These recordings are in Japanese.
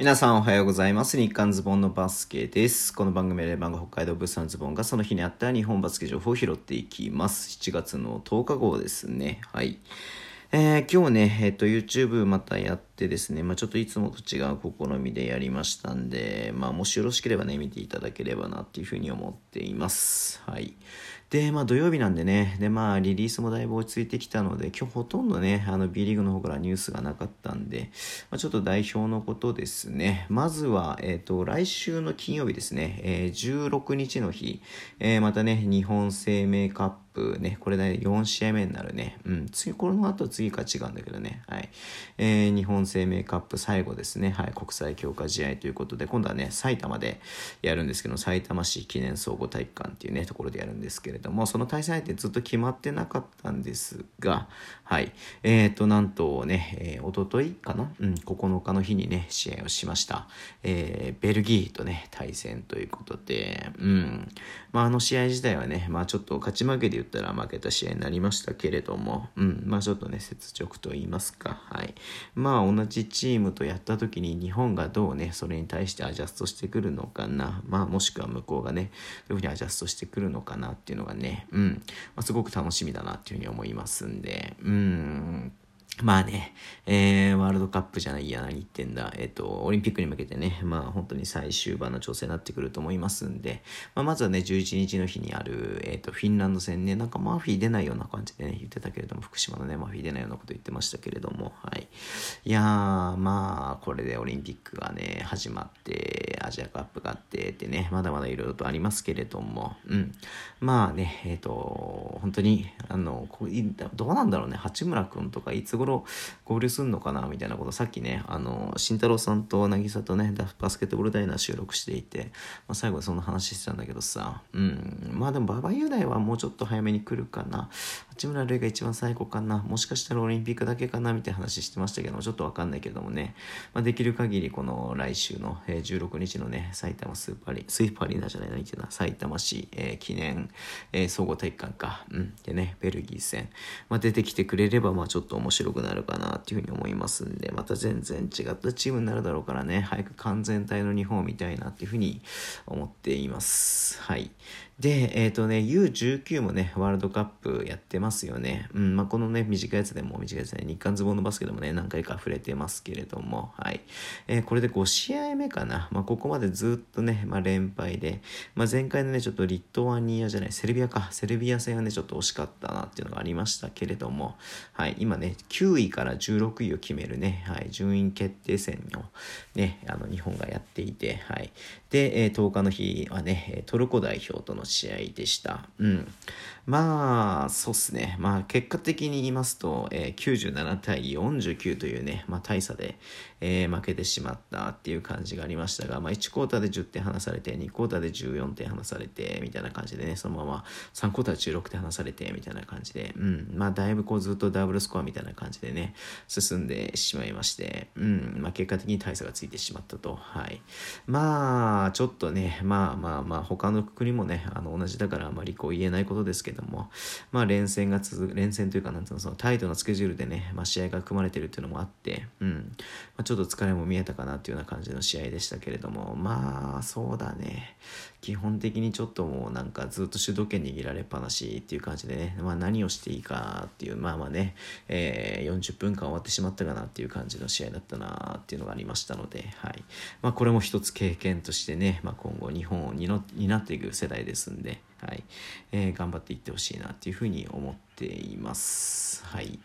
皆さんおはようございます。日刊ズボンのバスケです。この番組で番が北海道物産ズボンがその日にあった日本バスケ情報を拾っていきます。7月の10日号ですね。はい。えー、今日ね、えっ、ー、と、YouTube またやってですね、まあ、ちょっといつもと違う試みでやりましたんで、まあ、もしよろしければね、見ていただければなっていうふうに思っています。はい。で、まあ土曜日なんでね、で、まあリリースもだいぶ落ち着いてきたので、今日ほとんどね、あの B リーグの方からニュースがなかったんで、まあ、ちょっと代表のことですね。まずは、えっ、ー、と、来週の金曜日ですね、えー、16日の日、えー、またね、日本生命カップね、これで4試合目になるね。うん、次、これの後次か違うんだけどね。はい。えー、日本生命カップ最後ですね。はい、国際強化試合ということで、今度はね、埼玉でやるんですけど、埼玉市記念総合体育館っていうね、ところでやるんですけれども、その対戦相手ずっと決まってなかったんですが、はい。えっ、ー、と、なんとね、えー、おとといかな？うん、9日の日にね、試合をしました。えー、ベルギーとね、対戦ということで、うん。まあ、あの試合自体はね、まあ、ちょっと勝ち負けで言ったら負けた試合になりましたけれども、うん、まあちょっとね、雪辱と言いますか、はい。まあ同じチームとやった時に日本がどうね、それに対してアジャストしてくるのかな、まあもしくは向こうがね、どういうふうにアジャストしてくるのかなっていうのがね、うん、まあ、すごく楽しみだなっていうふうに思いますんで、うん、まあね、えー、ワールドカップじゃないや、何言ってんだ。えっ、ー、と、オリンピックに向けてね、まあ本当に最終盤の調整になってくると思いますんで、まあ、まずはね、11日の日にある、えっ、ー、と、フィンランド戦ね、なんかマーフィー出ないような感じでね、言ってたけれども、福島のね、マーフィー出ないようなこと言ってましたけれども、はい。いやー、まあ、これでオリンピックがね、始まって、アジアカップがあってってね、まだまだいろいろとありますけれども、うん。まあね、えっ、と、本当に、あの、どうなんだろうね、八村君とかいつ頃合流すんのかなみたいなことさっきねあの慎太郎さんと渚とねバスケットボールダイナー収録していて、まあ、最後はそんな話してたんだけどさ。うん。まあでも馬場雄大はもうちょっと早めに来るかな。八村塁が一番最後かな。もしかしたらオリンピックだけかなみたいな話してましたけどもちょっとわかんないけどもね、まあ、できる限りこの来週の、16日のね埼玉スーパーリスーパーリーナじゃない何言ってた埼玉市、えー、記念、えー、総合体育館か、うん、でねベルギー戦、まあ、出てきてくれればまあちょっと面白くなるかなっていうふうに思いますんで、また全然違ったチームになるだろうからね、早く完全体の日本を見たいなっていうふうに思っています。はい。で、えっ、ー、とね、U19 もね、ワールドカップやってますよね。うん、まあ、このね、短いやつでも、短いやつね、日韓ズボンのバスケでもね、何回か触れてますけれども、はい。えー、これで5試合目かな。まあ、ここまでずっとね、まあ、連敗で、まあ、前回のね、ちょっとリトアニアじゃない、セルビアか、セルビア戦はね、ちょっと惜しかったなっていうのがありましたけれども、はい、今ね、9位から16位を決めるね、はい、順位決定戦をね、あの、日本がやっていて、はい。で、えー、10日の日はね、トルコ代表との試合でした。うん。まあ、そうっすね。まあ、結果的に言いますと、えー、97対49というね、まあ、大差で、えー、負けてしまったっていう感じがありましたが、まあ、1クォーターで10点離されて、2クォーターで14点離されて、みたいな感じでね、そのまま3クォーター16点離されて、みたいな感じで、うん。まあ、だいぶこうずっとダブルスコアみたいな感じでね、進んでしまいまして、うん。まあ、結果的に大差がついてしまったと。はい。まあ、ちょっとね、まあまあまあ、他の国もね、ああの、同じだからあまりこう言えないことですけども、まあ連戦が続く、連戦というかなんていうの、そのタイトなスケジュールでね、まあ試合が組まれてるっていうのもあって、うん、まあ、ちょっと疲れも見えたかなっていうような感じの試合でしたけれども、まあそうだね、基本的にちょっともうなんかずっと主導権握られっぱなしっていう感じでね、まあ何をしていいかっていう、まあまあね、えー、40分間終わってしまったかなっていう感じの試合だったなっていうのがありましたので、はい。まあこれも一つ経験としてね、まあ今後日本を担っていく世代ですんで、はい、えー、頑張っていってほしいなっていうふうに思っています。はい。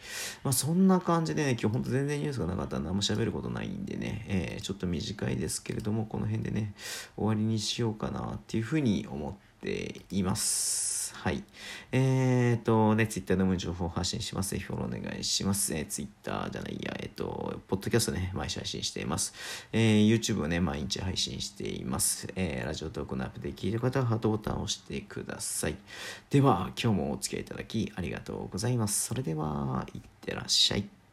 まあ、そんな感じでね、今日ほんと全然ニュースがなかったら何も喋ることないんでね、えー、ちょっと短いですけれども、この辺でね、終わりにしようかなっていうふうに思っています。はい。えっ、ー、とね、ツイッターでも情報発信します。ぜひフォローお願いします。えー、ツイッターじゃないや、えっ、ー、と、ポッドキャストね、毎週配信しています。えー、YouTube をね、毎日配信しています。えー、ラジオトークのアップで聞いた方はハートボタンを押してください。では、今日もお付き合いいただきありがとうございます。それでは、いってらっしゃい。